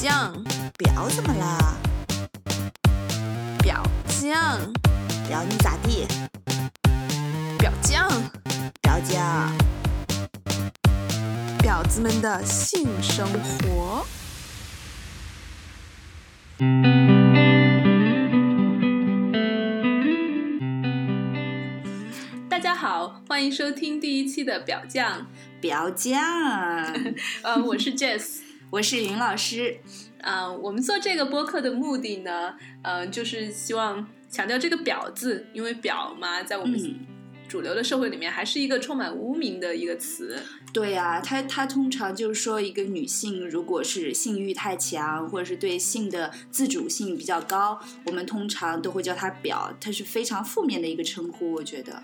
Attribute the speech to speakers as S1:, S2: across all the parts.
S1: 酱，
S2: 表怎么了？
S1: 表酱，
S2: 表你咋地？
S1: 表酱，
S2: 表酱，
S1: 婊子们的性生活。大家好，欢迎收听第一期的表酱。
S2: 表酱。
S1: 呃，我是 Jess。
S2: 我是云老师。
S1: 啊、我们做这个播客的目的呢，呃，就是希望强调这个“表”字，因为“表”嘛，在我们
S2: 嗯，
S1: 主流的社会里面，还是一个充满污名的一个词。
S2: 对呀、它它通常就是说，一个女性如果是性欲太强，或者是对性的自主性比较高，我们通常都会叫她表，它是非常负面的一个称呼，我觉得。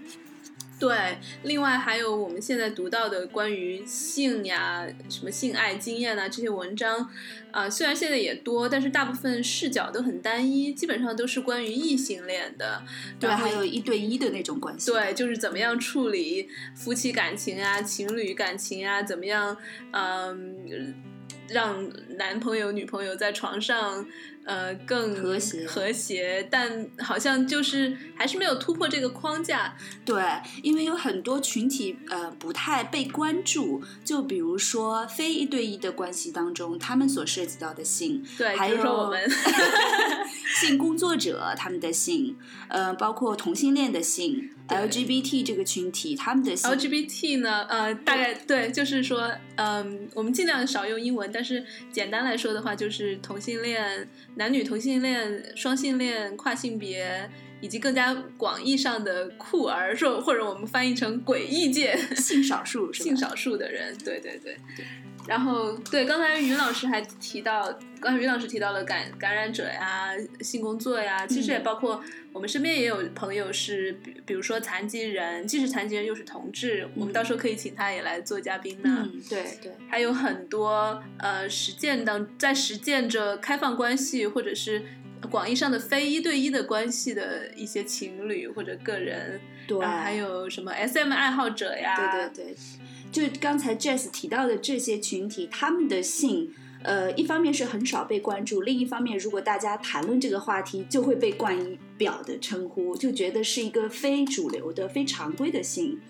S1: 对，另外还有我们现在读到的关于性呀、什么性爱经验啊这些文章，啊、虽然现在也多，但是大部分视角都很单一，基本上都是关于异性恋的。
S2: 对，还有一对一的那种关系。
S1: 对，就是怎么样处理夫妻感情啊、情侣感情啊，怎么样，嗯，让男朋友、女朋友在床上，呃，更
S2: 和谐
S1: 和谐，但好像就是还是没有突破这个框架。
S2: 对，因为有很多群体呃不太被关注，就比如说非一对一的关系当中，他们所涉及到的性，
S1: 对，
S2: 还
S1: 比如说
S2: 有
S1: 我们，
S2: 性工作者他们的性，呃，包括同性恋的性
S1: 对
S2: ，LGBT 这个群体他们的
S1: LGBT 呢，呃，大概对，就是说，嗯，我们尽量少用英文，但是简单来说的话，就是同性恋、男女同性恋、双性恋、跨性别，以及更加广义上的酷儿，说或者我们翻译成诡异界
S2: 性少数？
S1: 性少数的人，对对对。然后，对，刚才于老师还提到，刚才于老师提到了感感染者呀、性工作呀，其实也
S2: 嗯。
S1: 包括我们身边也有朋友是，比比如说残疾人，既是残疾人又是同志，我们到时候可以请他也来做嘉宾呢。
S2: 嗯，对。对，
S1: 还有很多呃实践当在实践着开放关系或者是广义上的非一对一的关系的一些情侣或者个人，
S2: 对
S1: 还有什么 SM 爱好者呀，
S2: 对对对，就刚才 Jess 提到的这些群体，他们的性，呃，一方面是很少被关注，另一方面，如果大家谈论这个话题，就会被冠以“表”的称呼，就觉得是一个非主流的、非常规的性。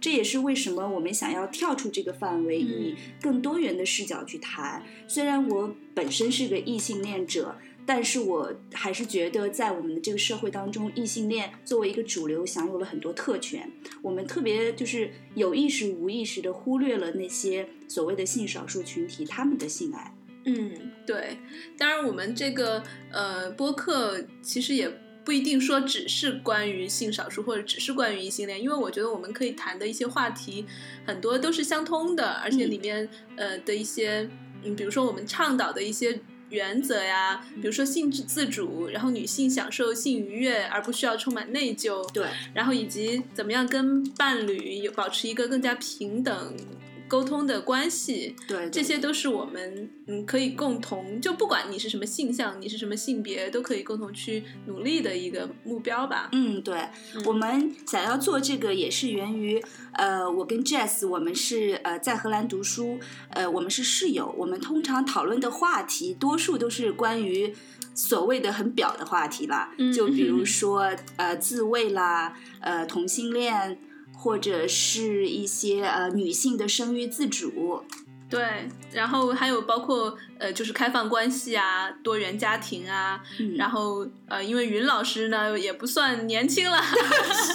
S2: 这也是为什么我们想要跳出这个范围，
S1: 嗯
S2: 以更多元的视角去谈。虽然我本身是个异性恋者。但是我还是觉得，在我们的这个社会当中，异性恋作为一个主流，享有了很多特权。我们特别就是有意识、无意识的忽略了那些所谓的性少数群体他们的性爱。
S1: 嗯，对。当然，我们这个呃播客其实也不一定说只是关于性少数或者只是关于异性恋，因为我觉得我们可以谈的一些话题很多都是相通的，而且里面、呃的一些嗯，比如说我们倡导的一些。原则呀，比如说性自主，然后女性享受性愉悦而不需要充满内疚，
S2: 对，
S1: 然后以及怎么样跟伴侣有保持一个更加平等沟通的关系，
S2: 对，
S1: 这些都是我们嗯可以共同，就不管你是什么性向，你是什么性别，都可以共同去努力的一个目标吧。
S2: 嗯，对，我们想要做这个也是源于，呃，我跟 Jess 我们是呃在荷兰读书，呃，我们是室友，我们通常讨论的话题多数都是关于所谓的很表的话题啦，
S1: 嗯
S2: 就比如说呃自慰啦，呃同性恋，或者是一些呃女性的生育自主，
S1: 对，然后还有包括呃，就是开放关系啊，多元家庭啊，
S2: 嗯，
S1: 然后呃，因为云老师呢也不算年轻了，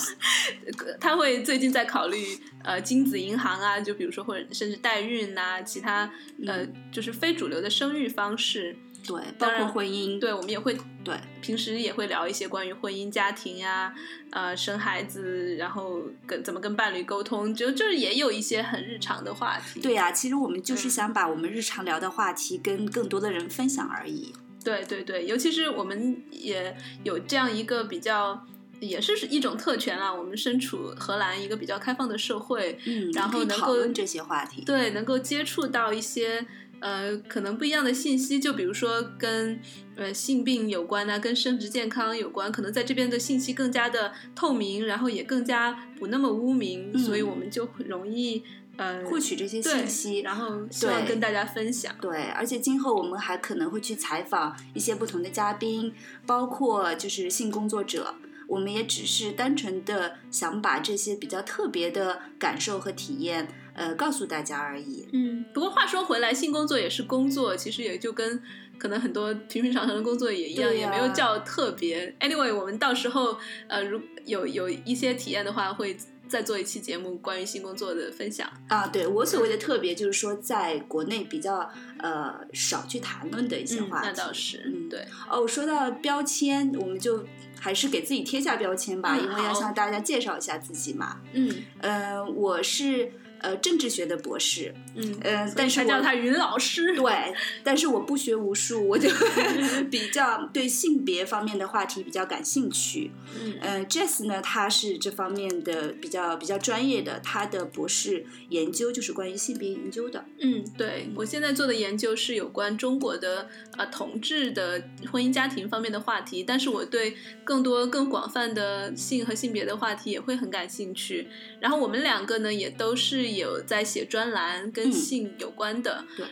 S1: 他会最近在考虑呃精子银行啊，就比如说或者甚至代孕呐、其他呃就是非主流的生育方式。
S2: 对，包括婚姻，
S1: 对，我们也会
S2: 对
S1: 平时也会聊一些关于婚姻家庭呀、呃生孩子，然后跟怎么跟伴侣沟通，就就是也有一些很日常的话题。
S2: 对呀、其实我们就是
S1: 嗯
S2: 想把我们日常聊的话题跟更多的人分享而已。
S1: 对对对，尤其是我们也有这样一个比较。也是一种特权啦。我们身处荷兰一个比较开放的社会，
S2: 嗯，
S1: 然后能够
S2: 讨论这些话题。
S1: 对，能够接触到一些呃可能不一样的信息，就比如说跟呃性病有关啊，跟生殖健康有关，可能在这边的信息更加的透明，然后也更加不那么污名，
S2: 嗯
S1: 所以我们就很容易呃
S2: 获取这些信息。
S1: 然后希望跟大家分享。
S2: 对，而且今后我们还可能会去采访一些不同的嘉宾，包括就是性工作者。我们也只是单纯的想把这些比较特别的感受和体验，呃，告诉大家而已。
S1: 嗯，不过话说回来，性工作也是工作，其实也就跟可能很多平平常常的工作也一样，也没有叫特别。Anyway，我们到时候呃，如有有一些体验的话，会再做一期节目关于性工作的分享。
S2: 啊，对我所谓的特别，就是说在国内比较呃少去谈论的一些
S1: 嗯，
S2: 话题。
S1: 那倒是，
S2: 嗯
S1: 对，
S2: 哦，说到标签，我们就还是给自己贴下标签吧，
S1: 嗯
S2: 因为要向大家介绍一下自己嘛。
S1: 嗯
S2: 呃，我是呃政治学的博士，
S1: 嗯，
S2: 呃，但是
S1: 才
S2: 我
S1: 叫他云老师。
S2: 对，但是我不学无术，我就 比较对性别方面的话题比较感兴趣。
S1: 嗯
S2: 呃，Jess 呢，他是这方面的比较比较专业的，他的博士研究就是关于性别研究的。
S1: 嗯，对我现在做的研究是有关中国的呃同志的婚姻家庭方面的话题，但是我对更多更广泛的性和性别的话题也会很感兴趣。然后我们两个呢，也都是有在写专栏跟
S2: 嗯
S1: 性有关的。
S2: 对。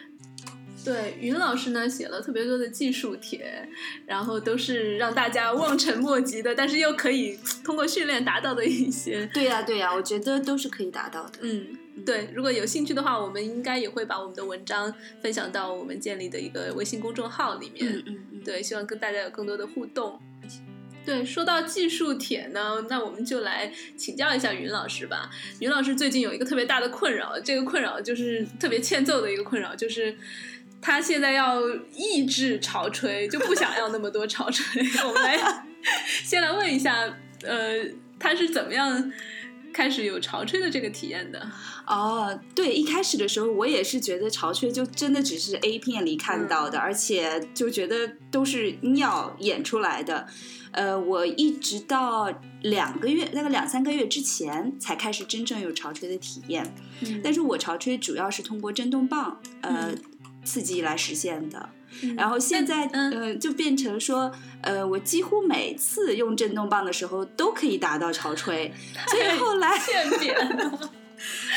S1: 对，云老师呢写了特别多的技术帖，然后都是让大家望尘莫及的，但是又可以通过训练达到的一些
S2: 对呀、对呀、我觉得都是可以达到的。
S1: 嗯，对，如果有兴趣的话，我们应该也会把我们的文章分享到我们建立的一个微信公众号里面。
S2: 嗯嗯嗯，
S1: 对，希望跟大家有更多的互动。对，说到技术帖呢，那我们就来请教一下云老师吧。云老师最近有一个特别大的困扰，这个困扰就是特别欠揍的一个困扰，就是他现在要抑制潮吹，就不想要那么多潮吹。我们来 先来问一下，呃，他是怎么样开始有潮吹的这个体验的？
S2: 哦，对，一开始的时候我也是觉得潮吹就真的只是 A 片里看到的，而且就觉得都是尿演出来的。呃，我一直到两个月，大概两三个月之前才开始真正有潮吹的体验。
S1: 嗯
S2: 但是我潮吹主要是通过震动棒呃、
S1: 嗯
S2: 刺激来实现的。
S1: 嗯
S2: 然后现在，
S1: 嗯
S2: 呃，就变成说，呃，我几乎每次用震动棒的时候都可以达到潮吹，所以后来，
S1: 欠扁了。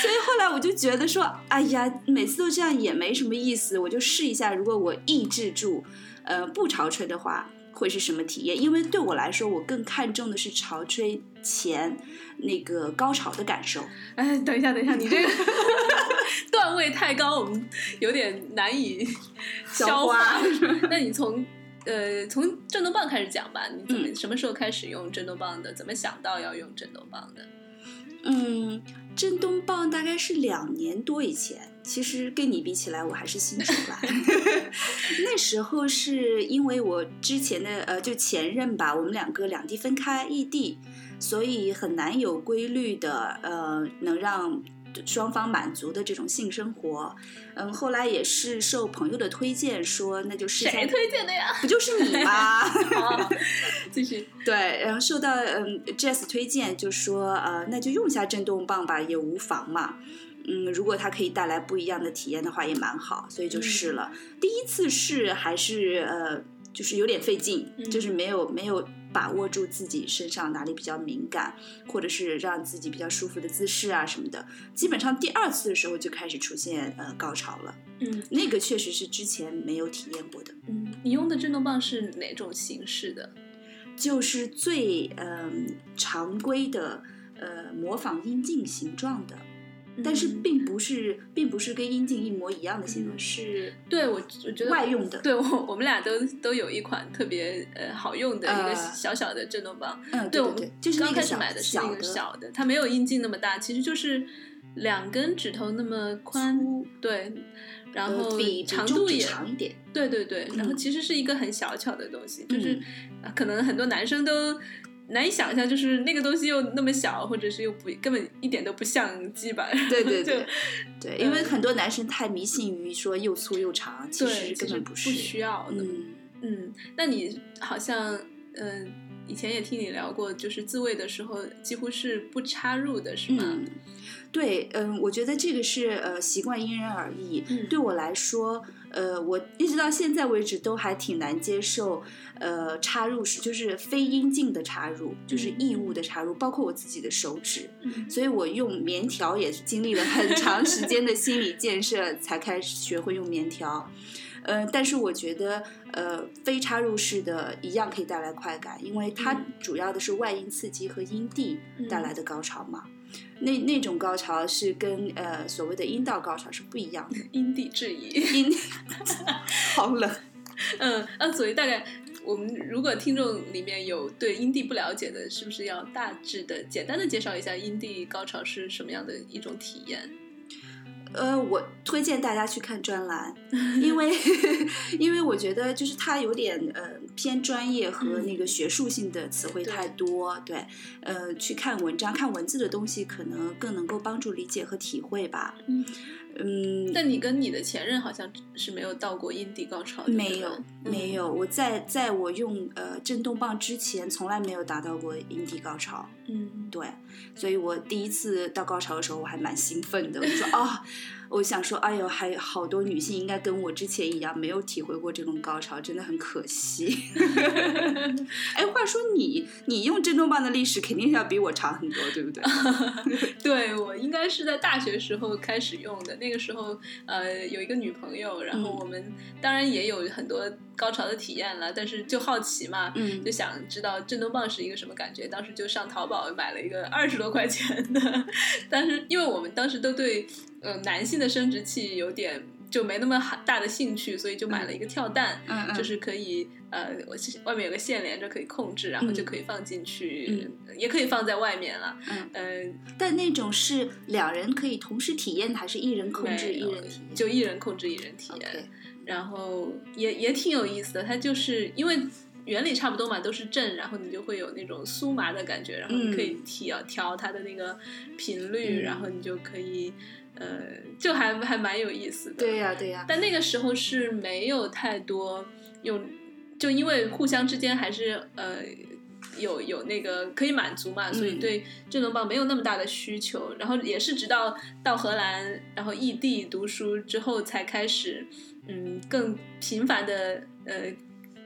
S2: 所以后来我就觉得说，哎呀，每次都这样也没什么意思，我就试一下，如果我抑制住，呃，不潮吹的话，会是什么体验？因为对我来说，我更看重的是潮吹前那个高潮的感受。
S1: 哎，等一下，等一下，你这个 段位太高，我们有点难以消
S2: 消
S1: 化
S2: 化。
S1: 那你从呃从震动棒开始讲吧，你怎么、
S2: 嗯
S1: 什么时候开始用震动棒的？怎么想到要用震动棒的？
S2: 嗯，震动棒大概是两年多以前，其实跟你比起来，我还是新手吧。那时候是因为我之前的呃，就前任吧，我们两个两地分开，异地，所以很难有规律的呃，能让双方满足的这种性生活。嗯，后来也是受朋友的推荐说，那就试
S1: 谁，推荐的呀？
S2: 不就是你吗？
S1: 好，继续。
S2: 对，然后受到嗯 Jess 推荐，就说呃，那就用一下震动棒吧，也无妨嘛。嗯，如果它可以带来不一样的体验的话，也蛮好，所以就试了。第一次试还是呃，就是有点费劲，
S1: 嗯
S2: 就是没有没有把握住自己身上哪里比较敏感，或者是让自己比较舒服的姿势啊什么的。基本上第二次的时候就开始出现呃高潮了，
S1: 嗯
S2: 那个确实是之前没有体验过的。
S1: 嗯，你用的震动棒是哪种形式的？
S2: 就是最嗯、常规的呃模仿阴茎形状的，但是
S1: 嗯
S2: 并不是并不是跟阴茎一模一样的形状，
S1: 嗯
S2: 是
S1: 对我我觉得
S2: 外用的。
S1: 对我我们俩都都有一款特别呃好用的一个
S2: 呃
S1: 小小的震动棒。
S2: 嗯，
S1: 对，我们
S2: 就是那
S1: 刚开始买的是那个
S2: 小的
S1: 它没有阴茎那么大，其实就是两根指头那么宽，对，然后
S2: 呃比
S1: 长度也
S2: 长一点。
S1: 对对对，然后
S2: 嗯
S1: 其实是一个很小巧的东西，就是可能很多男生都难以想象，就是那个东西又那么小，或者是又不根本一点都不像鸡巴，
S2: 对对对对，因为
S1: 嗯
S2: 很多男生太迷信于说又粗又长，其，实根本不是。
S1: 需要的。
S2: 嗯，
S1: 嗯，那你好像嗯、以前也听你聊过，就是自慰的时候几乎是不插入的，是吗？
S2: 嗯，对，嗯，我觉得这个是呃习惯因人而异。
S1: 嗯
S2: 对我来说，呃，我一直到现在为止都还挺难接受，呃，插入式就是非阴茎的插入，就是异物的插入，包括我自己的手指。
S1: 嗯
S2: 所以我用棉条也是经历了很长时间的心理建设，才开始学会用棉条。呃，但是我觉得，呃，非插入式的一样可以带来快感，因为它
S1: 嗯
S2: 主要的是外阴刺激和阴蒂带
S1: 嗯
S2: 来的高潮嘛。那那种高潮是跟呃所谓的阴道高潮是不一样的。
S1: 因地制宜。
S2: 因，好冷。
S1: 嗯，那所以大概我们如果听众里面有对阴蒂不了解的，是不是要大致的、简单的介绍一下阴蒂高潮是什么样的一种体验？
S2: 呃，我推荐大家去看专栏，因为 因为我觉得就是它有点呃偏专业和那个学术性的词汇太多，对，呃，去看文章、看文字的东西，可能更能够帮助理解和体会吧。
S1: 嗯
S2: 嗯，
S1: 但你跟你的前任好像是没有到过阴蒂高潮的，
S2: 没有没。有，我在在我用呃震动棒之前，从来没有达到过阴蒂高潮。
S1: 嗯，
S2: 对，所以我第一次到高潮的时候，我还蛮兴奋的。我就说啊、我想说，哎呦，还有好多女性应该跟我之前一样，没有体会过这种高潮，真的很可惜。哎，话说你，你用震动棒的历史肯定是要比我长很多，对不对？
S1: 对我应该是在大学时候开始用的，那个时候呃有一个女朋友，然后
S2: 嗯
S1: 我们当然也有很多高潮的体验了，但是就好奇嘛，
S2: 嗯
S1: 就想知道震动棒是一个什么感觉，当时就上淘宝买了一个二十多块钱的，但是因为我们当时都对呃男性的生殖器有点就没那么大的兴趣，所以就买了一个跳蛋，
S2: 嗯嗯，
S1: 就是可以呃，外面有个线连着可以控制，然后就可以放进去，也可以放在外面了。
S2: 嗯。
S1: 呃，
S2: 但那种是两人可以同时体验，还是一人控制一人体验？
S1: 就一人控制一人体验然后也也挺有意思的。它就是因为原理差不多嘛，都是震，然后你就会有那种酥麻的感觉，然后你可以调调它的那个频率，
S2: 嗯。
S1: 然后你就可以呃，就还还蛮有意思的。
S2: 对呀、对呀、
S1: 但那个时候是没有太多用，就因为互相之间还是呃有有那个可以满足嘛，所以
S2: 嗯
S1: 对震动棒没有那么大的需求。然后也是直到到荷兰，然后异地读书之后，才开始嗯更频繁的呃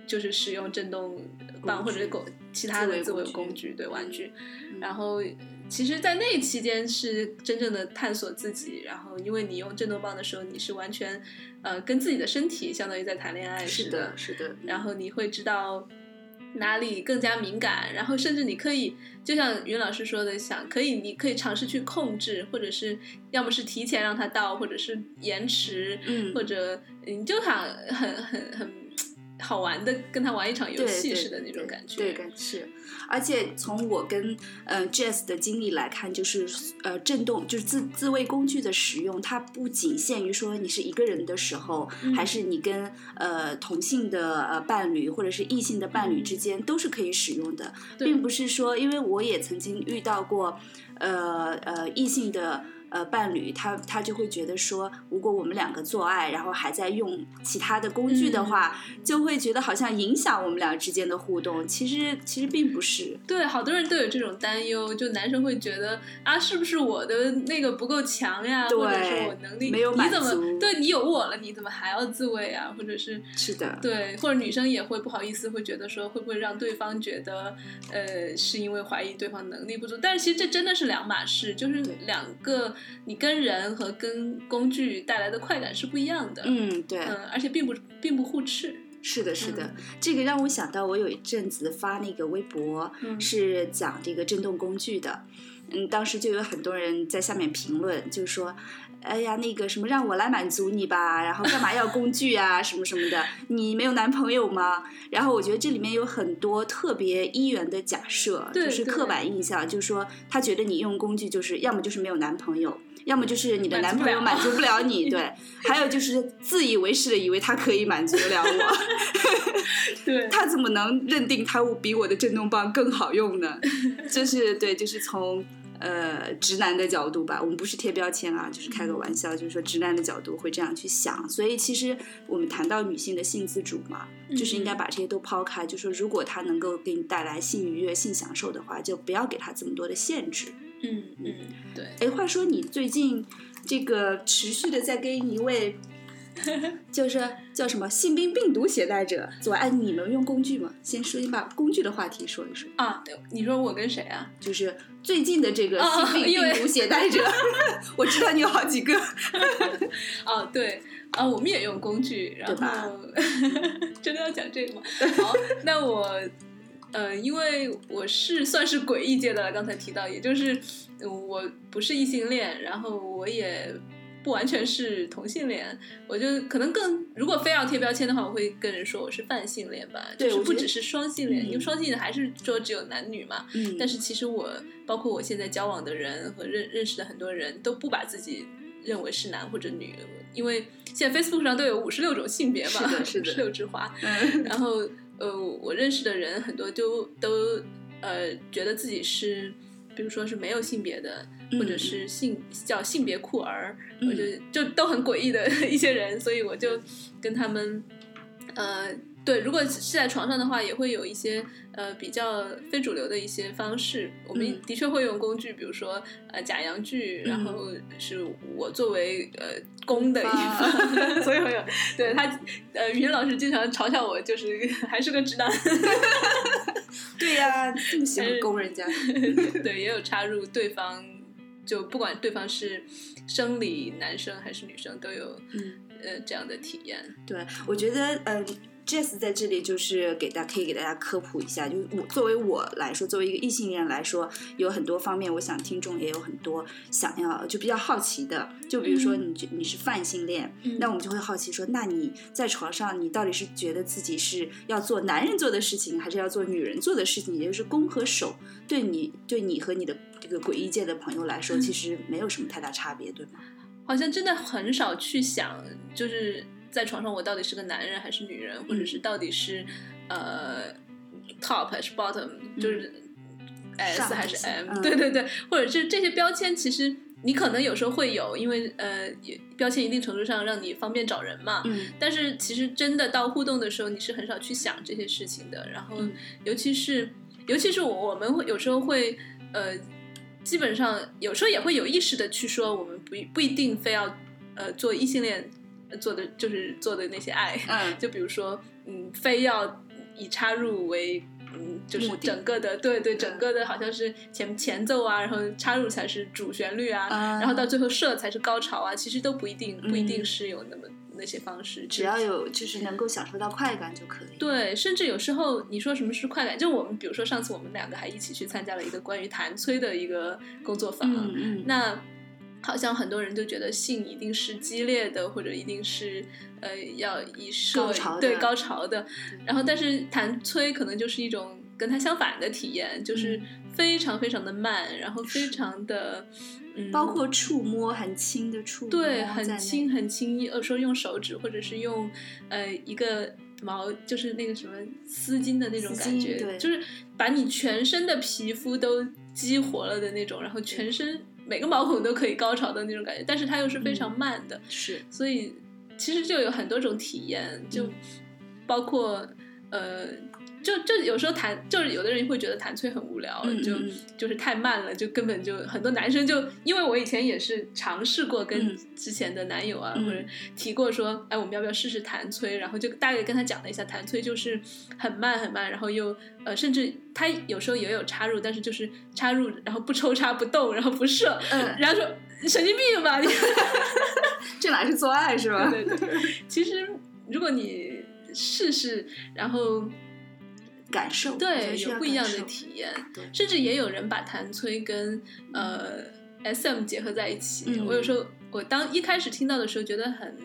S1: 就是使用震动棒或者是工其他的自慰
S2: 工具
S1: 对玩具。
S2: 嗯
S1: 然后其实，在那期间是真正的探索自己。然后，因为你用震动棒的时候，你是完全呃跟自己的身体相当于在谈恋爱似
S2: 是的，是的。
S1: 然后你会知道哪里更加敏感，然后甚至你可以，就像云老师说的，想可以，你可以尝试去控制，或者是要么是提前让它到，或者是延迟，
S2: 嗯
S1: 或者你就想很很很好玩的跟他玩一场游戏似的那种感觉。
S2: 对，感是。而且从我跟呃 Jazz 的经历来看，就是呃震动就是自自慰工具的使用，它不仅限于说你是一个人的时候，
S1: 嗯
S2: 还是你跟呃同性的呃伴侣或者是异性的伴侣之间都是可以使用的，
S1: 对
S2: 并不是说，因为我也曾经遇到过呃呃异性的。呃，伴侣他他就会觉得说，如果我们两个做爱，然后还在用其他的工具的话，就会觉得好像影响我们俩之间的互动。其实其实并不是。
S1: 对，好多人都有这种担忧，就男生会觉得啊，是不是我的那个不够强呀，
S2: 对
S1: 或者是我能力
S2: 没有满
S1: 你怎么
S2: 足
S1: 对你有我了，你怎么还要自慰啊？或者是
S2: 是的，
S1: 对，或者女生也会不好意思，会觉得说会不会让对方觉得呃是因为怀疑对方能力不足？但是其实这真的是两码事，就是两个你跟人和跟工具带来的快感是不一样的。
S2: 嗯，对，
S1: 嗯，而且并不并不互斥。
S2: 是的，是的。
S1: 嗯
S2: 这个让我想到，我有一阵子发那个微博，
S1: 嗯
S2: 是讲这个震动工具的。嗯，当时就有很多人在下面评论，就说：“哎呀，那个什么，让我来满足你吧，然后干嘛要工具啊，什么什么的？你没有男朋友吗？”然后我觉得这里面有很多特别一元的假设，就是刻板印象，就是说他觉得你用工具就是要么就是没有男朋友，要么就是你的男朋友满
S1: 满足
S2: 足不了 你，对，还有就是自以为是的以为他可以满足得了我。
S1: 对，
S2: 他怎么能认定他比我的震动棒更好用呢？就是对，就是从呃直男的角度吧，我们不是贴标签啊，就是开个玩笑，就是说直男的角度会这样去想。所以其实我们谈到女性的性自主嘛，就是应该把这些都抛开，就说如果她能够给你带来性愉悦、性享受的话，就不要给她这么多的限制。
S1: 嗯嗯，对。
S2: 哎，话说你最近这个持续的在跟一位。就是叫什么性病病毒携带者左岸，你们用工具吗？先说，先把工具的话题说一说
S1: 啊。你说我跟谁啊？
S2: 就是最近的这个性病病毒携带者，我知道你有好几个。
S1: 啊，对啊，我们也用工具，然后真的要讲这个吗？好，那我呃，因为我是算是诡异界的，刚才提到，也就是我不是异性恋，然后我也。不完全是同性恋，我就可能更如果非要贴标签的话，我会跟人说我是泛性恋吧，就是不只是双性恋，因为双性恋还是说只有男女嘛。嗯。但是其实我包括我现在交往的人和认认识的很多人都不把自己认为是男或者女，因为现在 Facebook 上都有五十六种性别嘛，
S2: 是的，
S1: 是的 六枝花。嗯。然后呃，我认识的人很多都都呃觉得自己是。比如说是没有性别的，或者是性叫性别酷儿，我就就都很诡异的 一些人，所以我就跟他们，呃。对，如果是在床上的话，也会有一些呃比较非主流的一些方式。我们的确会用工具，比如说呃假阳具，然后是我作为呃公的一方，所以会有对他呃语音老师经常嘲笑我，就是 还是个直男。
S2: 对呀，这么喜欢攻人家。
S1: 对，也有插入对方，就不管对方是生理男生还是女生，都有呃这样的体验。
S2: 对，我觉得嗯。Jess 在这里就是给大可以给大家科普一下，就是我作为我来说，作为一个异性恋来说，有很多方面，我想听众也有很多想要就比较好奇的，就比如说你你是泛性恋，那我们就会好奇说，那你在床上你到底是觉得自己是要做男人做的事情，还是要做女人做的事情？也就是攻和守，对你对你和你的这个诡异界的朋友来说，其实没有什么太大差别，对吗？
S1: 好像真的很少去想，就是。在床上，我到底是个男人还是女人，或者是到底是呃 top 还是 bottom，就是 S 还是 M？对对对，或者是这些标签，其实你可能有时候会有，因为呃标签一定程度上让你方便找人嘛。嗯。但是其实真的到互动的时候，你是很少去想这些事情的。然后，尤其是尤其是我我们会有时候会呃，基本上有时候也会有意识的去说，我们不不一定非要呃做异性恋。做的就是做的那些爱，嗯，就比如说，嗯，非要以插入为，嗯，就是整个的，对对，整个的好像是前前奏啊，然后插入才是主旋律啊，然后到最后射才是高潮啊，其实都不一定，不一定是有那么那些方式，
S2: 只要有就是能够享受到快感就可以。
S1: 对，甚至有时候你说什么是快感，就我们比如说上次我们两个还一起去参加了一个关于弹催的一个工作坊，嗯嗯，那。好像很多人都觉得性一定是激烈的，或者一定是呃要以射对高潮的，然后但是弹催可能就是一种跟它相反的体验，就是非常非常的慢，然后非常的嗯，
S2: 包括触摸很轻的触摸，
S1: 对，很轻很轻，有时候用手指或者是用呃一个毛，就是那个什么丝巾的那种感觉，就是把你全身的皮肤都激活了的那种，然后全身。每个毛孔都可以高潮的那种感觉，但是它又是非常慢的，
S2: 是，
S1: 所以其实就有很多种体验，就包括呃。就就有时候弹，就是有的人会觉得弹催很无聊，就就是太慢了，就根本就很多男生就因为我以前也是尝试过跟之前的男友啊或者提过说，哎，我们要不要试试弹催？然后就大概跟他讲了一下，弹催就是很慢很慢，然后又呃，甚至他有时候也有插入，但是就是插入然后不抽插不动，然后不射，然后说神经病吧你
S2: 这哪是做爱是吧？
S1: 对对对，其实如果你试试，然后。
S2: 感受
S1: 对有不一样的体验，甚至也有人把弹催跟呃 S M 结合在一起。我有时候我当一开始听到的时候，觉得很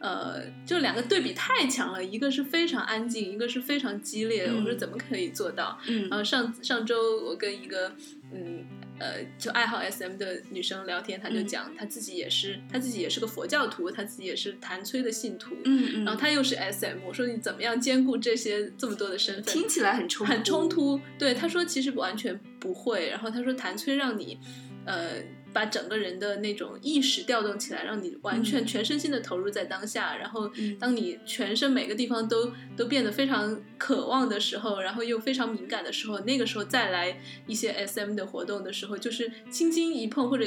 S1: 呃，就两个对比太强了，一个是非常安静，一个是非常激烈。我说怎么可以做到？然后上上周我跟一个嗯。呃，就爱好 S M 的女生聊天，她就讲她自己也是，她自己也是个佛教徒，她自己也是谭崔的信徒。嗯嗯。然后她又是 S M，我说你怎么样兼顾这些这么多的身份？
S2: 听起来很冲
S1: 很冲突。对，她说其实完全不会。然后她说谭崔让你呃。把整个人的那种意识调动起来，让你完全全身心的投入在当下。然后，当你全身每个地方都都变得非常渴望的时候，然后又非常敏感的时候，那个时候再来一些 SM 的活动的时候，就是轻轻一碰或者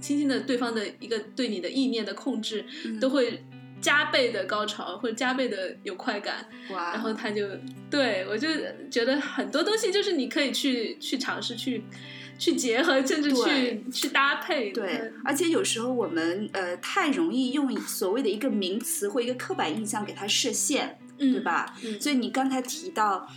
S1: 轻轻的对方的一个对你的意念的控制，都会加倍的高潮或者加倍的有快感。
S2: 哇！
S1: 然后他就对我就觉得很多东西就是你可以去去尝试去。去结合，甚至去去搭配。
S2: 对，而且有时候我们呃太容易用所谓的一个名词或一个刻板印象给它设限，对吧？所以你刚才提到。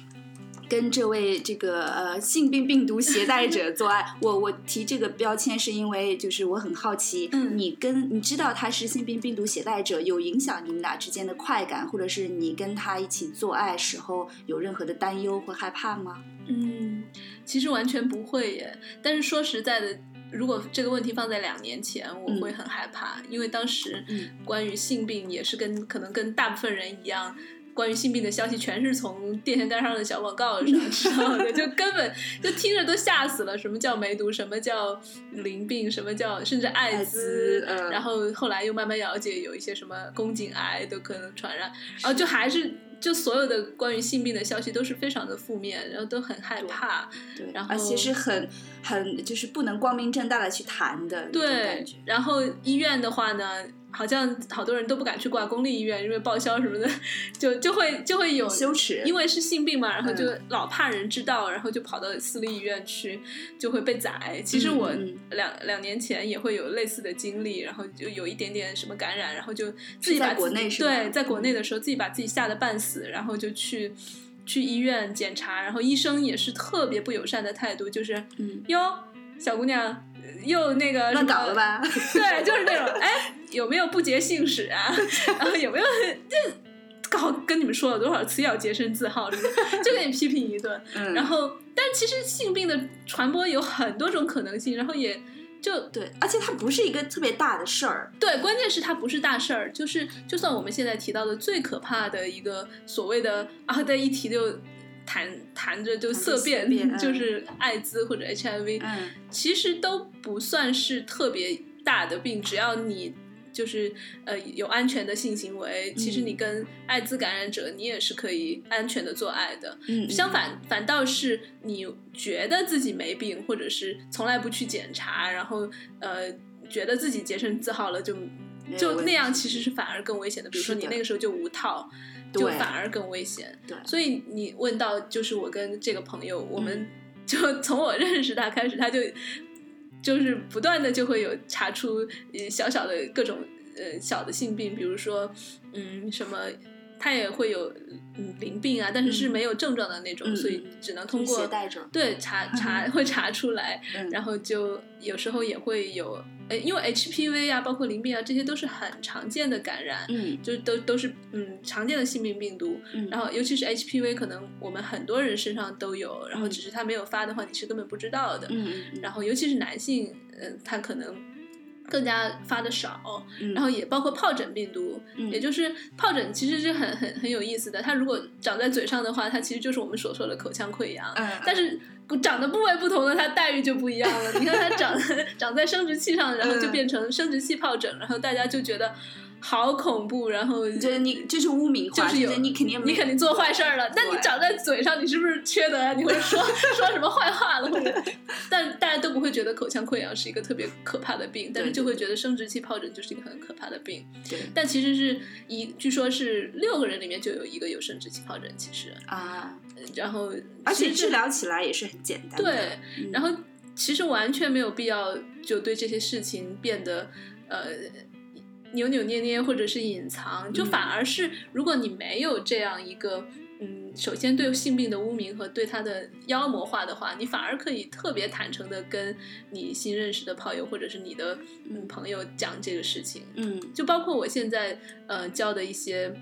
S2: 跟这位这个呃性病病毒携带者做爱，我我提这个标签是因为就是我很好奇，你跟你知道他是性病病毒携带者，有影响你们俩之间的快感，或者是你跟他一起做爱时候有任何的担忧或害怕吗？
S1: 嗯，其实完全不会耶。但是说实在的，如果这个问题放在两年前，我会很害怕，因为当时关于性病也是跟可能跟大部分人一样。关于性病的消息全是从电线杆上的小广告上 知道的，就根本就听着都吓死了。什么叫梅毒？什么叫淋病？什么叫甚至艾滋？然后后来又慢慢了解，有一些什么宫颈癌都可能传染。然后就还是就所有的关于性病的消息都是非常的负面，然后都很害怕。
S2: 对，
S1: 然后
S2: 而且是很很就是不能光明正大的去谈的。
S1: 对，然后医院的话呢？好像好多人都不敢去挂公立医院，因为报销什么的，就就会就会有
S2: 羞耻，
S1: 因为是性病嘛，然后就老怕人知道，然后就跑到私立医院去，就会被宰。其实我两两年前也会有类似的经历，然后就有一点点什么感染，然后就自己把
S2: 国内
S1: 对，在国内的时候自己把自己吓得半死，然后就去去医院检查，然后医生也是特别不友善的态度，就是
S2: 嗯
S1: 哟，小姑娘。又那个
S2: 乱搞了吧？
S1: 对，就是那种哎，有没有不洁性史啊？然后有没有这搞跟你们说了多少次要洁身自好，就给你批评一顿。然后，但其实性病的传播有很多种可能性，然后也就
S2: 对，而且它不是一个特别大的事儿。
S1: 对，关键是它不是大事儿，就是就算我们现在提到的最可怕的一个所谓的啊，在一提就。谈谈着就色变，就是艾滋或者 HIV，其实都不算是特别大的病。只要你就是呃有安全的性行为，其实你跟艾滋感染者，你也是可以安全的做爱的。相反，反倒是你觉得自己没病，或者是从来不去检查，然后呃觉得自己洁身自好了，就就那样，其实是反而更危险的。比如说你那个时候就无套。就反而更危险，
S2: 对，
S1: 所以你问到就是我跟这个朋友，我们 就从我认识他开始，他就就是不断的就会有查出小小的各种呃小的性病，比如说嗯什么。他也会有嗯淋病啊，但是是没有症状的那种，所以只能通过对查查 会查出来，然后就有时候也会有，呃，因为 HPV 啊，包括淋病啊，这些都是很常见的感染，
S2: 嗯，
S1: 就都都是嗯常见的性病病毒，然后尤其是 HPV，可能我们很多人身上都有，然后只是他没有发的话，你是根本不知道的，
S2: 嗯
S1: 嗯，然后尤其是男性，嗯，他可能。更加发的少，然后也包括疱疹病毒，也就是疱疹其实是很很很有意思的。它如果长在嘴上的话，它其实就是我们所说的口腔溃疡。但是长的部位不同的，它待遇就不一样了。你看它长 长在生殖器上，然后就变成生殖器疱疹，然后大家就觉得。好恐怖，然后
S2: 觉得你这是污名化，
S1: 就是有
S2: 你肯定
S1: 你肯定做坏事儿了。那你长在嘴上，你是不是缺德啊？你会说 说什么坏话了？但大家都不会觉得口腔溃疡是一个特别可怕的病，但是就会觉得生殖器疱疹就是一个很可怕的病。
S2: 对，
S1: 但其实是一，据说是六个人里面就有一个有生殖器疱疹。其实
S2: 啊，
S1: 然后
S2: 而且治疗起来也是很简单。
S1: 对，然后其实完全没有必要就对这些事情变得呃。扭扭捏捏，或者是隐藏，就反而是，如果你没有这样一个，嗯，首先对性病的污名和对他的妖魔化的话，你反而可以特别坦诚的跟你新认识的炮友或者是你的嗯朋友讲这个事情，
S2: 嗯，
S1: 就包括我现在呃交的一些，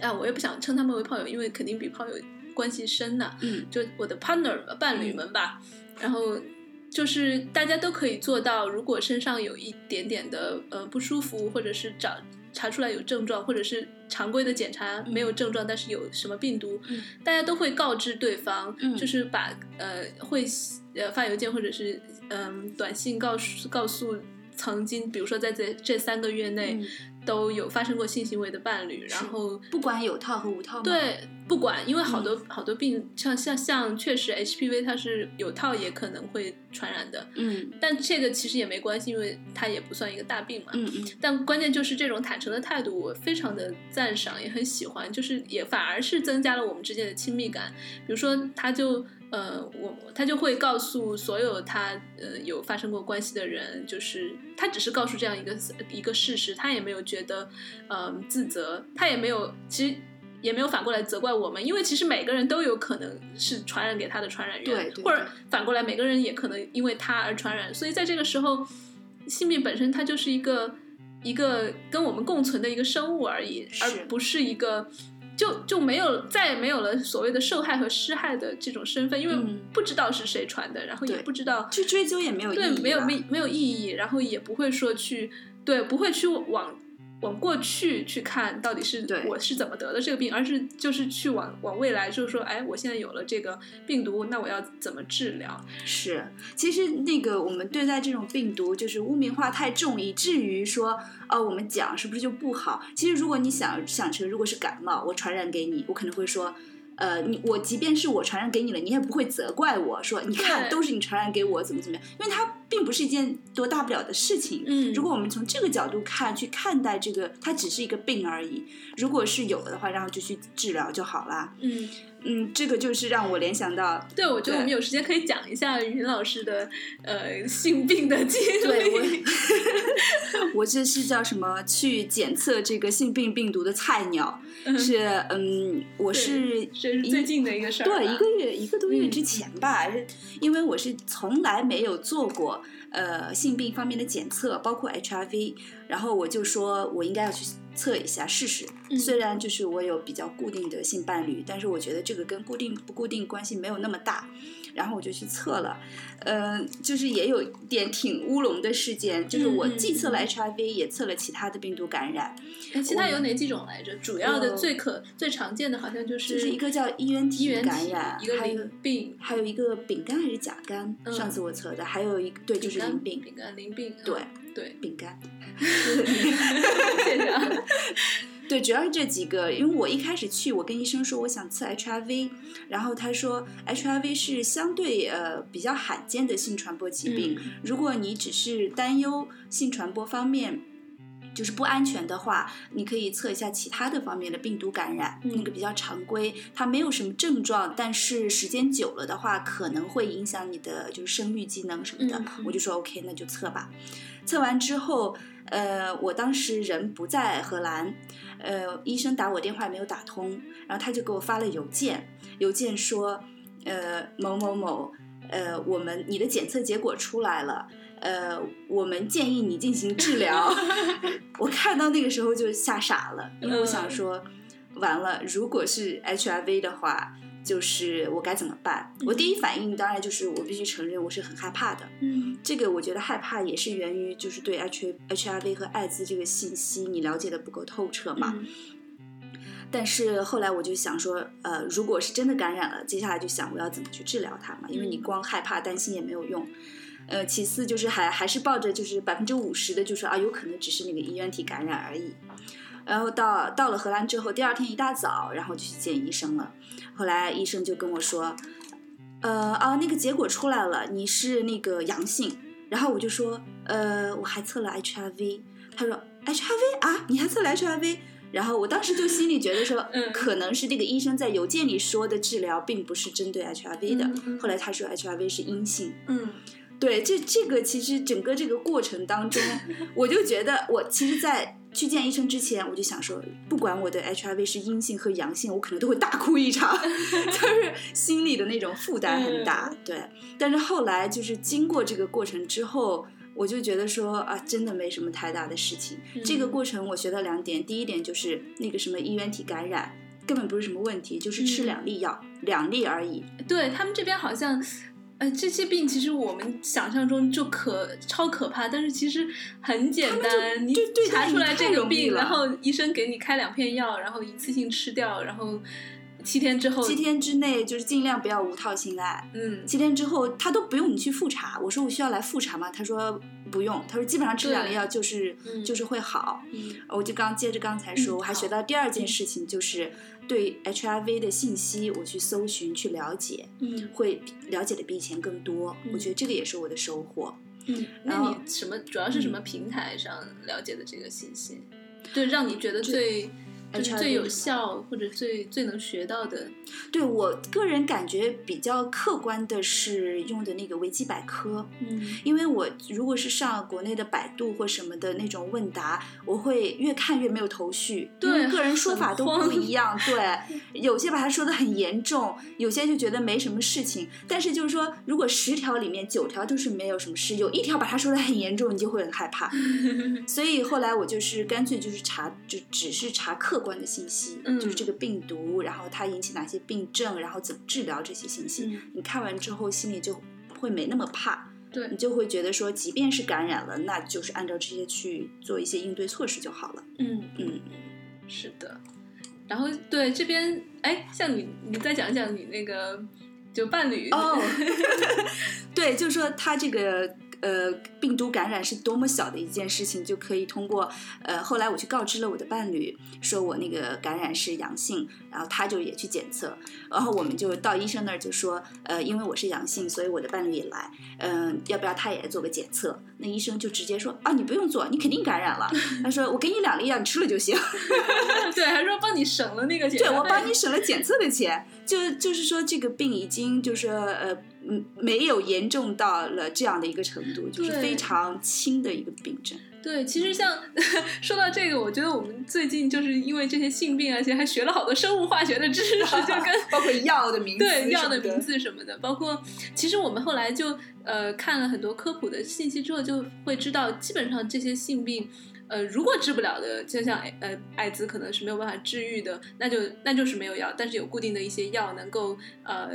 S1: 啊，我也不想称他们为炮友，因为肯定比炮友关系深呐，
S2: 嗯，
S1: 就我的 partner 伴侣们吧，然后。就是大家都可以做到，如果身上有一点点的呃不舒服，或者是找查出来有症状，或者是常规的检查没有症状，但是有什么病毒，
S2: 嗯
S1: 大家都会告知对方，
S2: 嗯
S1: 就是把呃会呃发邮件或者是嗯、短信告诉告诉曾经，比如说在这这三个月内
S2: 嗯
S1: 都有发生过性行为的伴侣，然后
S2: 不管有套和无套吗？，
S1: 对，不管，因为好
S2: 嗯
S1: 多、好多病，像像像确实 HPV 它是有套也可能会传染的，
S2: 嗯
S1: 但这个其实也没关系，因为它也不算一个大病嘛。
S2: 嗯嗯
S1: 但关键就是这种坦诚的态度，我非常的赞赏，也很喜欢，就是也反而是增加了我们之间的亲密感。比如说，他就呃，我他就会告诉所有他呃有发生过关系的人，就是他只是告诉这样一个一个事实，他也没有觉得呃自责，他也没有其实。也没有反过来责怪我们，因为其实每个人都有可能是传染给他的传染源，
S2: 对对
S1: 或者反过来每个人也可能因为他而传染，所以在这个时候，性病本身它就是一个一个跟我们共存的一个生物而已，而不是一个就就没有再也没有了所谓的受害和施害的这种身份，因为
S2: 嗯
S1: 不知道是谁传的，然后也不知道
S2: 去追究也没有意义
S1: 对，没有没没有意义，然后也不会说去对不会去往。往过去去看到底是
S2: 对
S1: 我是怎么得的这个病，而是就是去往往未来，就是说，哎，我现在有了这个病毒，那我要怎么治疗？
S2: 是，其实那个我们对待这种病毒就是污名化太重，以至于说，哦，我们讲是不是就不好？其实如果你想想成，如果是感冒，我传染给你，我可能会说。呃，你我即便是我传染给你了，你也不会责怪我说，你看都是你传染给我，怎么怎么样？因为它并不是一件多大不了的事情。
S1: 嗯
S2: 如果我们从这个角度看，去看待这个，它只是一个病而已。如果是有的话，然后就去治疗就好啦。
S1: 嗯，
S2: 嗯，这个就是让我联想到，
S1: 对，我觉得我们有时间可以讲一下云老师的呃性病的经历。
S2: 对我，我这是叫什么？去检测这个性病病毒的菜鸟，
S1: 嗯
S2: 是嗯，我是
S1: 最近的一个事儿。
S2: 对一个月一个多月
S1: 嗯
S2: 之前吧，是因为我是从来没有做过呃性病方面的检测，包括 HIV，然后我就说我应该要去测一下试试。
S1: 嗯
S2: 虽然就是我有比较固定的性伴侣，但是我觉得这个跟固定不固定关系没有那么大。然后我就去测了，呃，就是也有一点挺乌龙的事件，就是我
S1: 嗯嗯
S2: 既测了 HIV，也测了其他的病毒感染，
S1: 哎，其他有哪几种来着？主要的
S2: 呃
S1: 最可最常见的好像就是
S2: 就是一个叫衣原体感染，
S1: 一个
S2: 还有
S1: 淋病，
S2: 还有一个丙肝还是甲肝，
S1: 嗯
S2: 上次我测的，还有一个对就是
S1: 肝
S2: 淋病，
S1: 丙肝淋病。
S2: 对
S1: 嗯对，
S2: 丙肝，对，主要是这几个。因为我一开始去，我跟医生说我想测 HIV，然后他说 HIV 是相对呃比较罕见的性传播疾病，
S1: 嗯
S2: 如果你只是担忧性传播方面。就是不安全的话，你可以测一下其他的方面的病毒感染，
S1: 嗯
S2: 那个比较常规，它没有什么症状，但是时间久了的话，可能会影响你的就是生育机能什么的。我就说 OK，那就测吧。测完之后，呃，我当时人不在荷兰，呃，医生打我电话没有打通，然后他就给我发了邮件，邮件说，呃，某某某，呃，我们你的检测结果出来了。呃，我们建议你进行治疗。我看到那个时候就吓傻了，因为我想说，完了，如果是 HIV 的话，就是我该怎么办？我第一反应当然就是我必须承认我是很害怕的。
S1: 嗯
S2: 这个我觉得害怕也是源于就是对 H HIV 和艾滋这个信息你了解的不够透彻嘛。
S1: 嗯
S2: 但是后来我就想说，呃，如果是真的感染了，接下来就想我要怎么去治疗它嘛，因为你
S1: 嗯
S2: 光害怕担心也没有用。呃，其次就是还还是抱着就是百分之五十的，就说啊，有可能只是那个衣原体感染而已。然后到到了荷兰之后，第二天一大早，然后就去见医生了。后来医生就跟我说，呃啊，那个结果出来了，你是那个阳性。然后我就说，呃，我还测了 HIV。他说 HIV 啊，你还测了 HIV？然后我当时就心里觉得说，
S1: 嗯
S2: 可能是这个医生在邮件里说的治疗并不是针对 HIV 的。
S1: 嗯嗯
S2: 后来他说 HIV 是阴性。
S1: 嗯
S2: 对，这这个其实整个这个过程当中，我就觉得我其实，在去见医生之前，我就想说，不管我的 HIV 是阴性和阳性，我可能都会大哭一场，就是心里的那种负担很大。对，但是后来就是经过这个过程之后，我就觉得说啊，真的没什么太大的事情。这个过程我学到两点，第一点就是那个什么衣原体感染根本不是什么问题，就是吃
S1: 嗯
S2: 两粒药，两粒而已。
S1: 对他们这边好像，呃，这些病其实我们想象中就可超可怕，但是其实很简单，你查出来这个病，然后医生给你开两片药，然后一次性吃掉，然后七天之后，
S2: 七天之内就是尽量不要无套性爱。
S1: 嗯，
S2: 七天之后，他都不用你去复查。我说我需要来复查吗？他说不用。他说基本上吃两
S1: 粒
S2: 药就是
S1: 嗯
S2: 就是会好。
S1: 嗯
S2: 我就刚接着刚才说，
S1: 嗯
S2: 我还学到第二件事情，就是对 HIV 的信息我去搜寻去了解，
S1: 嗯
S2: 会了解的比以前更多。
S1: 嗯
S2: 我觉得这个也是我的收获。
S1: 嗯，那你什么主要是什么平台上了解的这个信息？对，让你觉得最就是最有效或者最最能学到的，
S2: 对我个人感觉比较客观的是用的那个维基百科。
S1: 嗯
S2: 因为我如果是上国内的百度或什么的那种问答，我会越看越没有头绪，
S1: 对
S2: 个人说法都不一样。对，有些把它说的很严重，有些就觉得没什么事情。但是就是说，如果十条里面九条都是没有什么事，有一条把它说的很严重，你就会很害怕。所以后来我就是干脆就是查，就只是查客观的信息，
S1: 嗯
S2: 就是这个病毒，然后它引起哪些病症，然后怎么治疗这些信息。
S1: 嗯
S2: 你看完之后，心里就会没那么怕。
S1: 对
S2: 你就会觉得说，即便是感染了，那就是按照这些去做一些应对措施就好了。
S1: 嗯
S2: 嗯，
S1: 是的。然后对这边，哎，像你，你再讲讲你那个就伴侣
S2: 哦，对，就是说他这个呃病毒感染是多么小的一件事情，就可以通过呃后来我去告知了我的伴侣，说我那个感染是阳性，然后他就也去检测，然后我们就到医生那儿就说，呃，因为我是阳性，所以我的伴侣也来，嗯、要不要他也来做个检测？那医生就直接说啊，你不用做，你肯定感染了。他说我给你两粒药，你吃了就行。
S1: 对，还说帮你省了那个检
S2: 对，我帮你省了检测的钱，就就是说这个病已经就是呃嗯没有严重到了这样的一个程度，就是非常轻的一个病症。
S1: 对，其实像 说到这个，我觉得我们最近就是因为这些性病啊，而且还学了好多生物化学的知识，就跟
S2: 包括药的名
S1: 对药的名字什么的，包括其实我们后来就呃看了很多科普的信息之后，就会知道基本上这些性病。呃，如果治不了的，就像呃艾滋可能是没有办法治愈的，那就那就是没有药，但是有固定的一些药能够呃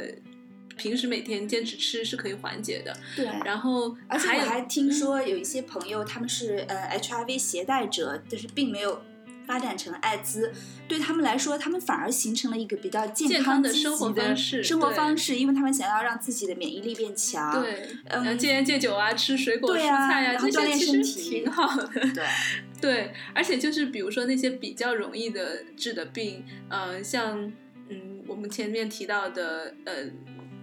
S1: 平时每天坚持吃是可以缓解的。
S2: 对。
S1: 然后
S2: 而且我还听说有一些朋友他们是呃 HIV 携带者，但是并没有发展成艾滋，对他们来说，他们反而形成了一个比较健
S1: 健康的生活方式
S2: 生活方式，因为他们想要让自己的免疫力变强。
S1: 对，
S2: 嗯
S1: 戒烟戒酒啊，吃水果、
S2: 对
S1: 蔬菜
S2: 啊然后锻炼
S1: 这些其实
S2: 身体
S1: 挺好的。
S2: 对
S1: 对，而且就是比如说那些比较容易的治的病，呃，像嗯我们前面提到的呃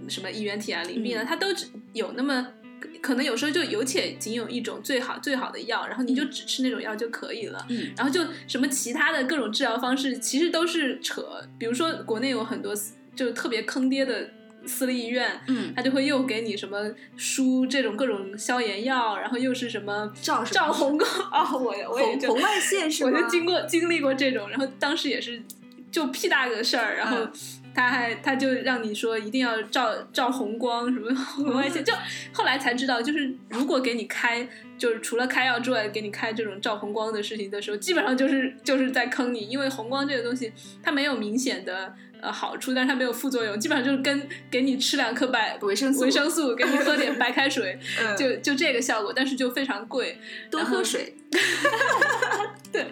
S1: 什么衣原体啊、淋病啊，
S2: 嗯
S1: 它都只有那么。可能有时候就有且仅有一种最好最好的药，然后你就只吃那种药就可以了。
S2: 嗯
S1: 然后就什么其他的各种治疗方式，其实都是扯。比如说国内有很多就特别坑爹的私立医院，
S2: 嗯，
S1: 他就会又给你什么输这种各种消炎药，然后又是什么
S2: 照
S1: 照红光啊、我我也就
S2: 红红外线是吗？
S1: 我就经过经历过这种，然后当时也是就屁大个事儿，然后
S2: 嗯
S1: 他还他就让你说一定要照照红光什么红外线，就后来才知道，就是如果给你开。就是除了开药之外，给你开这种照红光的事情的时候，基本上就是就是在坑你，因为红光这个东西它没有明显的呃好处，但是它没有副作用，基本上就是跟给你吃两颗白
S2: 维生素
S1: 维生素，给你喝点白开水，
S2: 嗯
S1: 就就这个效果，但是就非常贵。
S2: 多喝水。
S1: 对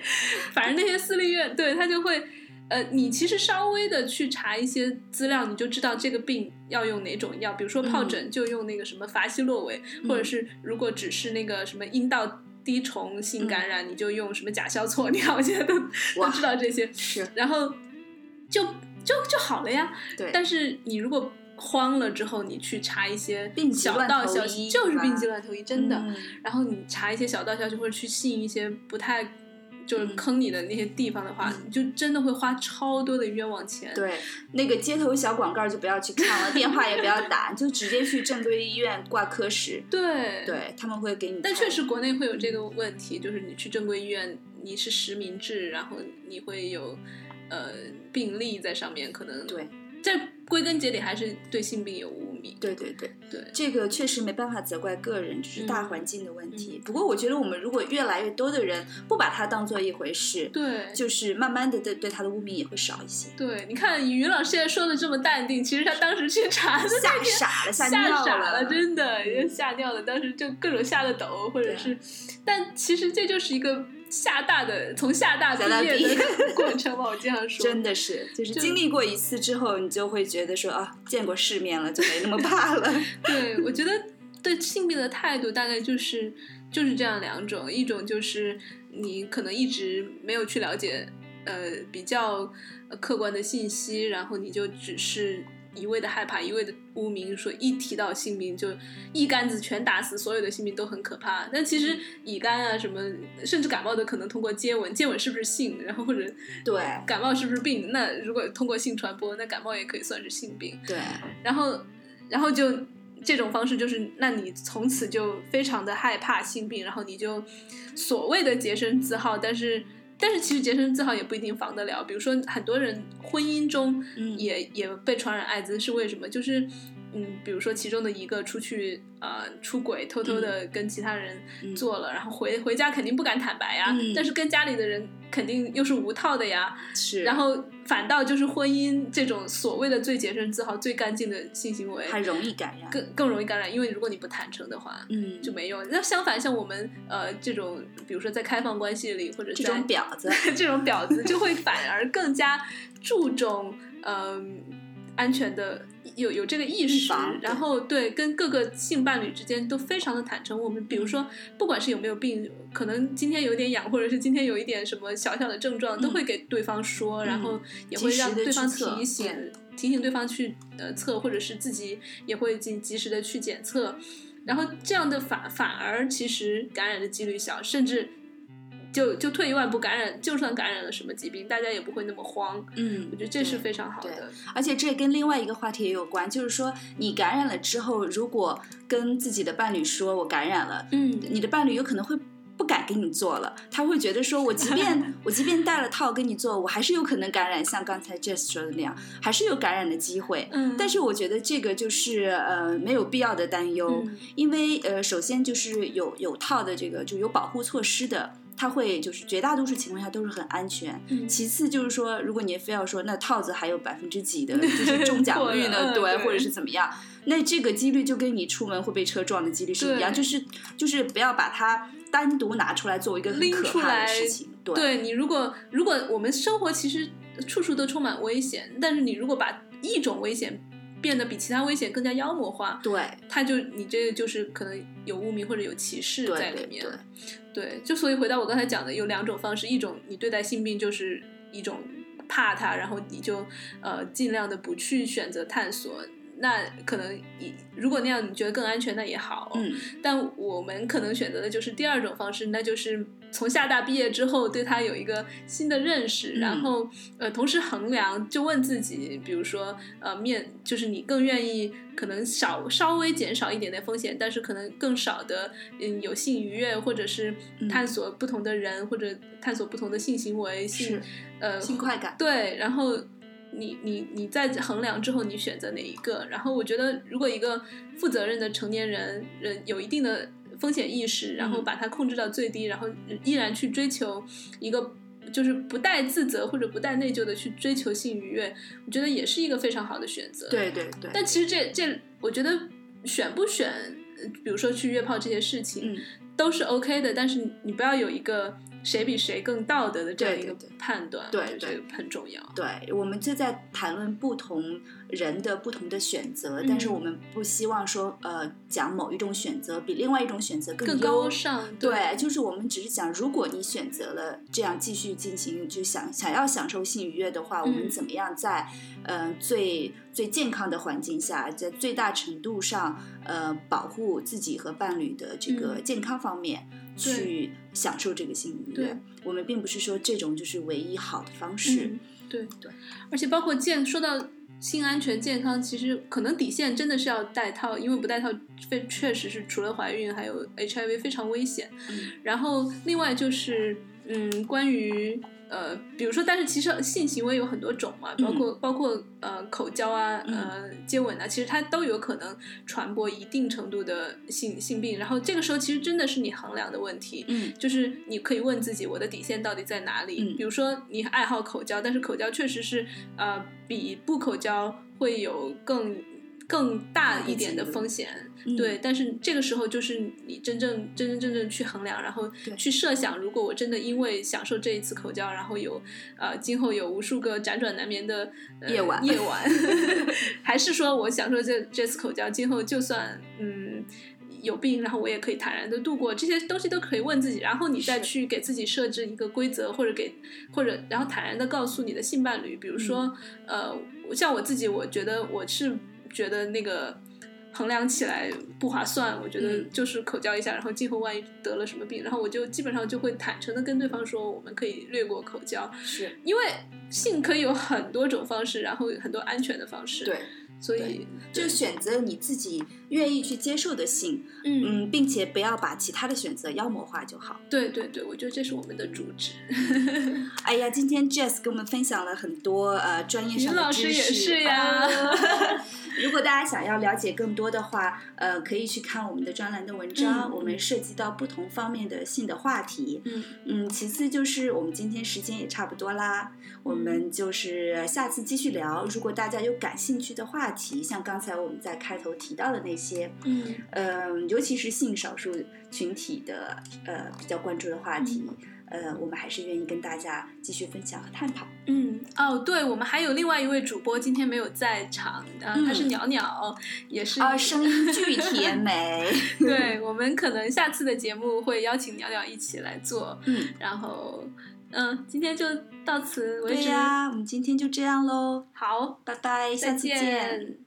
S1: 反正那些私立医院，对他就会，呃，你其实稍微的去查一些资料，你就知道这个病要用哪种药。比如说疱疹就用那个什么伐西洛韦，
S2: 嗯
S1: 或者是如果只是那个什么阴道滴虫性感染，你就用什么甲硝唑。你看，我现在都都知道这些，
S2: 是
S1: 然后就就就好了呀。
S2: 对，
S1: 但是你如果慌了之后，你去查一些
S2: 病
S1: 小道消息，就是是病急乱投医，真的。
S2: 嗯
S1: 然后你查一些小道消息，或者去信一些不太就是坑你的那些地方的话，
S2: 嗯
S1: 你就真的会花超多的冤枉钱。
S2: 对，那个街头小广告就不要去看了，电话也不要打，就直接去正规医院挂科室。
S1: 对
S2: 对他们会给你。
S1: 但确实国内会有这个问题，就是你去正规医院，你是实名制，然后你会有呃病例在上面，可能
S2: 对，
S1: 这归根结底还是对性病有污名。
S2: 对对对
S1: 对，
S2: 这个确实没办法责怪个人，就是大
S1: 嗯
S2: 环境的问题。
S1: 嗯
S2: 不过我觉得我们如果越来越多的人不把它当做一回事，
S1: 对，
S2: 就是慢慢的对对他的污名也会少一些。
S1: 对，你看于老师现在说的这么淡定，其实他当时去查的
S2: 吓傻了，吓
S1: 傻了，真的也吓尿了。当时就各种吓得抖，或者是，但其实这就是一个厦大的从厦大毕业
S2: 业
S1: 的 过程吧，我经常说。
S2: 真的是，就是经历过一次之后，你就会觉得说啊，见过世面了，就没那么怕了。
S1: 对，我觉得对性别的态度大概就是就是这样两种，一种就是你可能一直没有去了解呃比较呃客观的信息，然后你就只是一味的害怕，一味的污名，说一提到性病就一竿子全打死，所有的性病都很可怕。但其实乙肝啊什么，甚至感冒的可能通过接吻，接吻是不是性，然后或者
S2: 对
S1: 感冒是不是病？那如果通过性传播，那感冒也可以算是性病。
S2: 对，
S1: 然后，然后就这种方式，就是那你从此就非常的害怕性病，然后你就所谓的洁身自好，但是但是其实洁身自好也不一定防得了。比如说，很多人婚姻中
S2: 嗯
S1: 也、也被传染艾滋，是为什么？就是嗯，比如说其中的一个出去呃出轨，偷偷的跟其他人
S2: 嗯
S1: 做了，然后回回家肯定不敢坦白呀，
S2: 嗯
S1: 但是跟家里的人肯定又是无套的呀，
S2: 是，
S1: 然后反倒就是婚姻这种所谓的最洁身自好、最干净的性行为，
S2: 还容易感染。
S1: 更更容易感染，因为如果你不坦诚的话。
S2: 嗯，
S1: 就没用。那相反，像我们呃这种，比如说在开放关系里，或者
S2: 这种婊子，
S1: 这种婊子，就会反而更加注重嗯、安全的，有有这个意识然后对跟各个性伴侣之间都非常的坦诚。我们比如说，不管是有没有病，可能今天有点痒，或者是今天有一点什么小小的症状，都会给对方说，然后也会让对方提醒。提醒对方去呃测，或者是自己也会进及时的去检测，然后这样的反反而其实感染的几率小，甚至就就退一万步，感染就算感染了什么疾病，大家也不会那么慌。
S2: 嗯
S1: 我觉得这是非常好
S2: 对
S1: 的。
S2: 而且这跟另外一个话题也有关，就是说你感染了之后，如果跟自己的伴侣说我感染了，
S1: 嗯，
S2: 你的伴侣有可能会不敢给你做了，他会觉得说我即便 我即便戴了套跟你做，我还是有可能感染，像刚才 Jess 说的那样，还是有感染的机会。
S1: 嗯，
S2: 但是我觉得这个就是呃没有必要的担忧，
S1: 嗯
S2: 因为呃首先就是有有套的这个就有保护措施的。它会就是绝大多数情况下都是很安全。
S1: 嗯
S2: 其次就是说，如果你非要说那套子还有百分之几的就是 中奖率呢，对，或者是怎么样，那这个几率就跟你出门会被车撞的几率是一样，就是就是不要把它单独拿出来作为一个可怕的事情。对，
S1: 对你如果如果我们生活其实处处都充满危险，但是你如果把一种危险变得比其他危险更加妖魔化，
S2: 对
S1: 它就你这个就是可能有污名或者有歧视在里面。
S2: 对对
S1: 对，就所以回到我刚才讲的，有两种方式，一种你对待性病就是一种怕它，然后你就呃尽量的不去选择探索。那可能你如果那样你觉得更安全，那也好。
S2: 嗯，
S1: 但我们可能选择的就是第二种方式，那就是从厦大毕业之后，对他有一个新的认识，
S2: 嗯
S1: 然后呃，同时衡量，就问自己，比如说呃，面就是你更愿意可能少稍微减少一点点风险，但是可能更少的嗯有性愉悦，或者是
S2: 嗯
S1: 探索不同的人，或者探索不同的性行为，性呃
S2: 性快感。
S1: 对，然后你你你在衡量之后，你选择哪一个？然后我觉得，如果一个负责任的成年人，人有一定的风险意识，然后
S2: 嗯。
S1: 把它控制到最低，然后依然去追求一个就是不带自责或者不带内疚的去追求性愉悦，我觉得也是一个非常好的选择。，
S2: 对对对，
S1: 但其实这这，我觉得选不选，呃比如说去约炮这些事情，
S2: 嗯，
S1: 都是 OK 的，但是你不要有一个谁比谁更道德的这样一个判断，
S2: 对对。
S1: 个很重要。
S2: 对，我们就在谈论不同人的不同的选择，但是
S1: 嗯。
S2: 我们不希望说，呃，讲某一种选择比另外一种选择
S1: 更
S2: 优
S1: 高尚，
S2: 对，就是我们只是讲，如果你选择了这样继续进行，就想想要享受性愉悦的话，我们
S1: 嗯。
S2: 怎么样在呃最最健康的环境下，在最大程度上呃保护自己和伴侣的这个
S1: 嗯。
S2: 健康方面、
S1: 对。
S2: 去享受这个性愉
S1: 对
S2: 悦？我们并不是说这种就是唯一好的方式。
S1: 嗯，对
S2: 对，
S1: 而且包括健，说到性安全健康，其实可能底线真的是要戴套，因为不戴套，非确实是除了怀孕还有 HIV 非常危险。
S2: 嗯
S1: 然后另外就是，嗯，关于呃，比如说，但是其实性行为有很多种嘛，包括、包括呃口交啊，呃接吻啊，其实它都有可能传播一定程度的性性病。然后这个时候其实真的是你衡量的问题，
S2: 嗯
S1: 就是你可以问自己，我的底线到底在哪里？
S2: 嗯
S1: 比如说你爱好口交，但是口交确实是呃比不口交会有更更大一点的风险。
S2: 嗯
S1: 对，但是这个时候就是你真正真真正正去衡量，然后去设想，如果我真的因为享受这一次口交，然后有呃今后有无数个辗转难眠的、呃、
S2: 夜晚
S1: 夜晚，还是说我享受这这次口交，今后就算嗯。有病，然后我也可以坦然的度过，这些东西都可以问自己，然后你再去给自己设置一个规则，或者给或者然后坦然的告诉你的性伴侣，比如说、呃，像我自己，我觉得我是觉得那个衡量起来不划算，我觉得
S2: 嗯。
S1: 就是口交一下，然后今后万一得了什么病，然后我就基本上就会坦诚的跟对方说，我们可以略过口交，
S2: 是。
S1: 因为性可以有很多种方式，然后有很多安全的方式，，
S2: 对，
S1: 所以
S2: 就选择你自己愿意去接受的性，
S1: 嗯，
S2: 嗯，并且不要把其他的选择妖魔化就好。
S1: 对对对，我觉得这是我们的主旨。
S2: 哎呀，今天 Jess 跟我们分享了很多呃专业上的知识。
S1: 老师也是呀
S2: 啊 如果大家想要了解更多的话，呃，可以去看我们的专栏的文章，
S1: 嗯
S2: 我们涉及到不同方面的性的话题。
S1: 嗯
S2: 嗯，其次就是我们今天时间也差不多啦，我们就是下次继续聊。如果大家有感兴趣的话题，像刚才我们在开头提到的那些，
S1: 嗯
S2: 嗯，尤其是性少数群体的呃比较关注的话题，呃，我们还是愿意跟大家继续分享和探讨。
S1: 嗯，哦，对，我们还有另外一位主播今天没有在场，呃，他是
S2: 嗯
S1: 鸟鸟，也是
S2: 啊，声音巨甜美。
S1: 对，我们可能下次的节目会邀请鸟鸟一起来做，
S2: 嗯，
S1: 然后，嗯，今天就到此为止，
S2: 对呀、我们今天就这样喽，
S1: 好，
S2: 拜拜，下
S1: 再
S2: 次见。
S1: 见